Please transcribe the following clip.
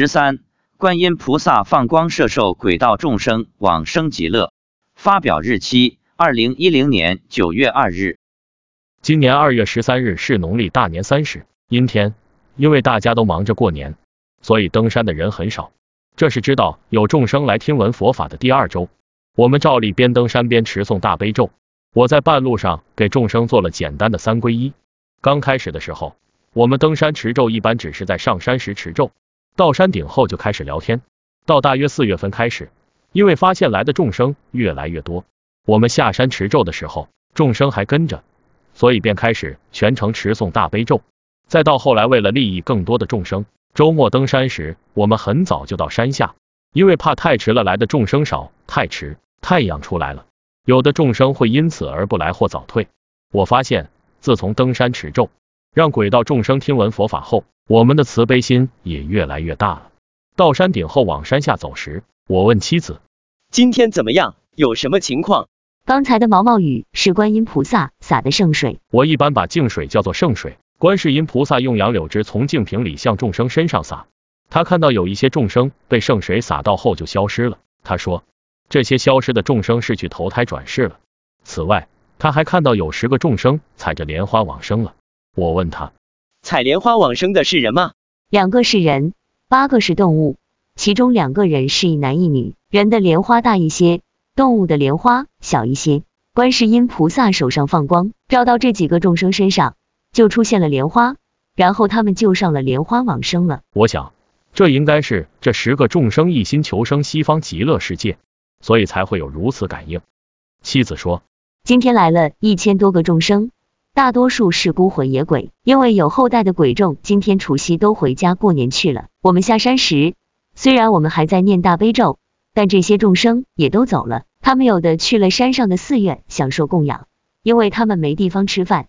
十三，观音菩萨放光摄受鬼道众生往生极乐。发表日期：二零一零年九月二日。今年二月十三日是农历大年三十，阴天。因为大家都忙着过年，所以登山的人很少。这是知道有众生来听闻佛法的第二周，我们照例边登山边持诵大悲咒。我在半路上给众生做了简单的三皈依。刚开始的时候，我们登山持咒一般只是在上山时持咒，到山顶后就开始聊天。到大约四月份开始，因为发现来的众生越来越多，我们下山持咒的时候，众生还跟着，所以便开始全程持诵大悲咒。再到后来，为了利益更多的众生，周末登山时，我们很早就到山下，因为怕太迟了来的众生少，太迟太阳出来了，有的众生会因此而不来或早退。我发现，自从登山持咒，让鬼道众生听闻佛法后，我们的慈悲心也越来越大了。到山顶后往山下走时，我问妻子：“今天怎么样？有什么情况？”刚才的毛毛雨是观音菩萨洒的圣水。我一般把净水叫做圣水。观世音菩萨用杨柳枝从净瓶里向众生身上洒，他看到有一些众生被圣水洒到后就消失了。他说，这些消失的众生是去投胎转世了。此外，他还看到有十个众生踩着莲花往生了。我问他，采莲花往生的是人吗？两个是人，八个是动物，其中两个人是一男一女，人的莲花大一些，动物的莲花小一些。观世音菩萨手上放光，照到这几个众生身上。就出现了莲花，然后他们就上了莲花往生了。我想，这应该是这十个众生一心求生西方极乐世界，所以才会有如此感应。妻子说，今天来了一千多个众生，大多数是孤魂野鬼，因为有后代的鬼众今天除夕都回家过年去了。我们下山时，虽然我们还在念大悲咒，但这些众生也都走了。他们有的去了山上的寺院享受供养，因为他们没地方吃饭。